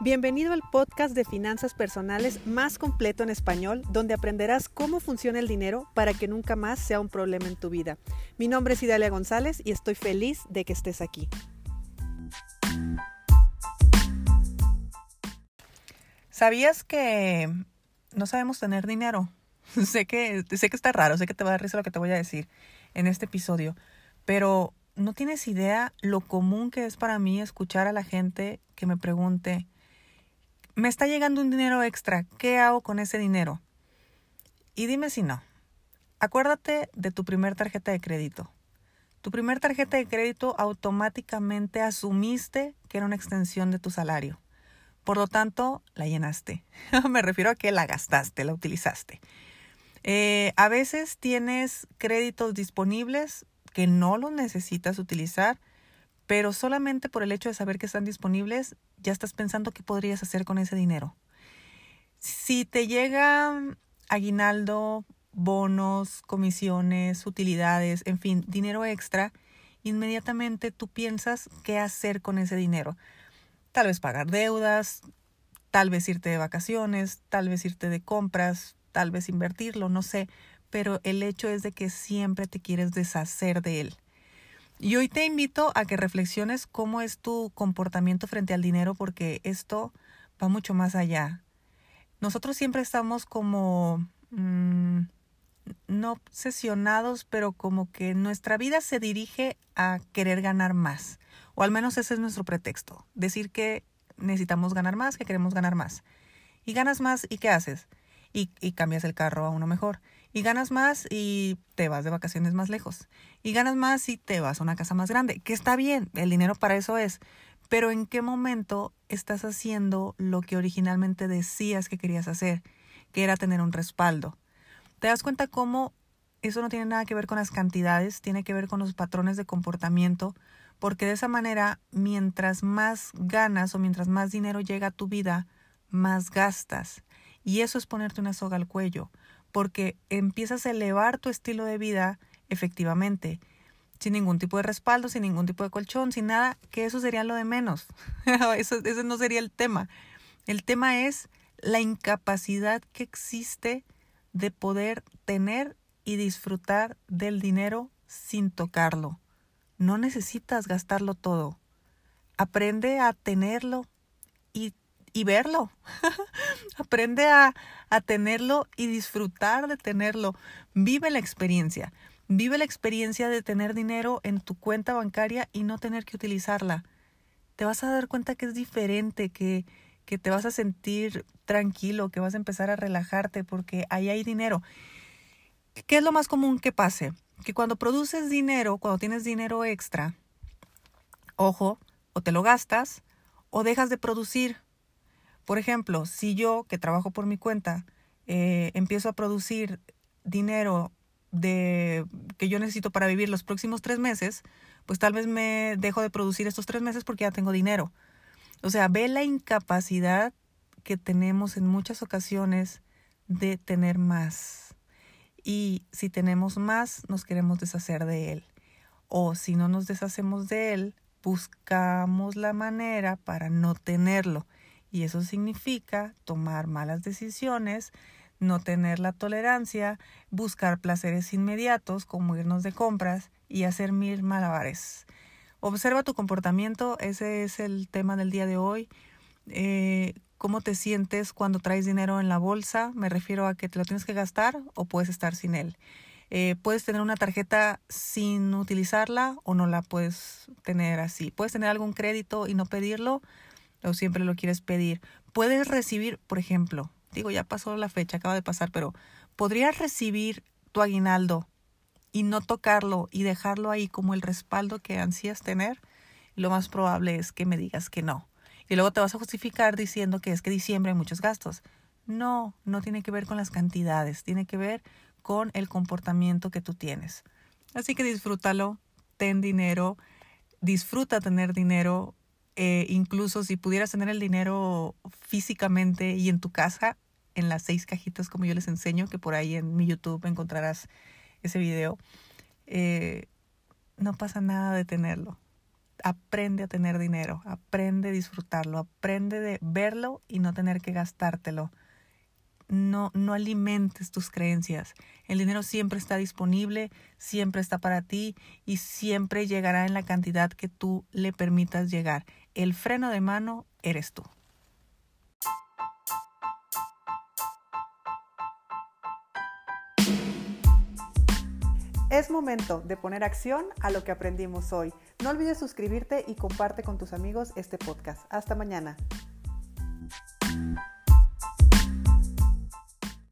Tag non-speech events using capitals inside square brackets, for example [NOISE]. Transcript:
Bienvenido al podcast de finanzas personales más completo en español, donde aprenderás cómo funciona el dinero para que nunca más sea un problema en tu vida. Mi nombre es Idalia González y estoy feliz de que estés aquí. ¿Sabías que no sabemos tener dinero? [LAUGHS] sé, que, sé que está raro, sé que te va a dar risa lo que te voy a decir en este episodio, pero no tienes idea lo común que es para mí escuchar a la gente que me pregunte, me está llegando un dinero extra, ¿qué hago con ese dinero? Y dime si no. Acuérdate de tu primer tarjeta de crédito. Tu primer tarjeta de crédito automáticamente asumiste que era una extensión de tu salario. Por lo tanto, la llenaste. [LAUGHS] Me refiero a que la gastaste, la utilizaste. Eh, a veces tienes créditos disponibles que no los necesitas utilizar pero solamente por el hecho de saber que están disponibles, ya estás pensando qué podrías hacer con ese dinero. Si te llega aguinaldo, bonos, comisiones, utilidades, en fin, dinero extra, inmediatamente tú piensas qué hacer con ese dinero. Tal vez pagar deudas, tal vez irte de vacaciones, tal vez irte de compras, tal vez invertirlo, no sé, pero el hecho es de que siempre te quieres deshacer de él. Y hoy te invito a que reflexiones cómo es tu comportamiento frente al dinero porque esto va mucho más allá. Nosotros siempre estamos como mm, no obsesionados, pero como que nuestra vida se dirige a querer ganar más. O al menos ese es nuestro pretexto. Decir que necesitamos ganar más, que queremos ganar más. Y ganas más y ¿qué haces? Y, y cambias el carro a uno mejor y ganas más y te vas de vacaciones más lejos. Y ganas más y te vas a una casa más grande, que está bien, el dinero para eso es. Pero ¿en qué momento estás haciendo lo que originalmente decías que querías hacer, que era tener un respaldo? ¿Te das cuenta cómo eso no tiene nada que ver con las cantidades, tiene que ver con los patrones de comportamiento? Porque de esa manera, mientras más ganas o mientras más dinero llega a tu vida, más gastas. Y eso es ponerte una soga al cuello porque empiezas a elevar tu estilo de vida efectivamente, sin ningún tipo de respaldo, sin ningún tipo de colchón, sin nada, que eso sería lo de menos. [LAUGHS] eso, ese no sería el tema. El tema es la incapacidad que existe de poder tener y disfrutar del dinero sin tocarlo. No necesitas gastarlo todo. Aprende a tenerlo y y verlo. [LAUGHS] Aprende a, a tenerlo y disfrutar de tenerlo. Vive la experiencia. Vive la experiencia de tener dinero en tu cuenta bancaria y no tener que utilizarla. Te vas a dar cuenta que es diferente, que, que te vas a sentir tranquilo, que vas a empezar a relajarte porque ahí hay dinero. ¿Qué es lo más común que pase? Que cuando produces dinero, cuando tienes dinero extra, ojo, o te lo gastas o dejas de producir por ejemplo, si yo, que trabajo por mi cuenta, eh, empiezo a producir dinero de que yo necesito para vivir los próximos tres meses, pues tal vez me dejo de producir estos tres meses porque ya tengo dinero. O sea, ve la incapacidad que tenemos en muchas ocasiones de tener más. Y si tenemos más, nos queremos deshacer de él. O si no nos deshacemos de él, buscamos la manera para no tenerlo. Y eso significa tomar malas decisiones, no tener la tolerancia, buscar placeres inmediatos como irnos de compras y hacer mil malabares. Observa tu comportamiento, ese es el tema del día de hoy. Eh, ¿Cómo te sientes cuando traes dinero en la bolsa? Me refiero a que te lo tienes que gastar o puedes estar sin él. Eh, puedes tener una tarjeta sin utilizarla o no la puedes tener así. Puedes tener algún crédito y no pedirlo o siempre lo quieres pedir. Puedes recibir, por ejemplo, digo, ya pasó la fecha, acaba de pasar, pero podrías recibir tu aguinaldo y no tocarlo y dejarlo ahí como el respaldo que ansías tener. Lo más probable es que me digas que no. Y luego te vas a justificar diciendo que es que diciembre hay muchos gastos. No, no tiene que ver con las cantidades, tiene que ver con el comportamiento que tú tienes. Así que disfrútalo, ten dinero, disfruta tener dinero, eh, incluso si pudieras tener el dinero físicamente y en tu casa, en las seis cajitas como yo les enseño, que por ahí en mi YouTube encontrarás ese video, eh, no pasa nada de tenerlo. aprende a tener dinero, aprende a disfrutarlo, aprende de verlo y no tener que gastártelo. No, no alimentes tus creencias. El dinero siempre está disponible, siempre está para ti y siempre llegará en la cantidad que tú le permitas llegar. El freno de mano eres tú. Es momento de poner acción a lo que aprendimos hoy. No olvides suscribirte y comparte con tus amigos este podcast. Hasta mañana.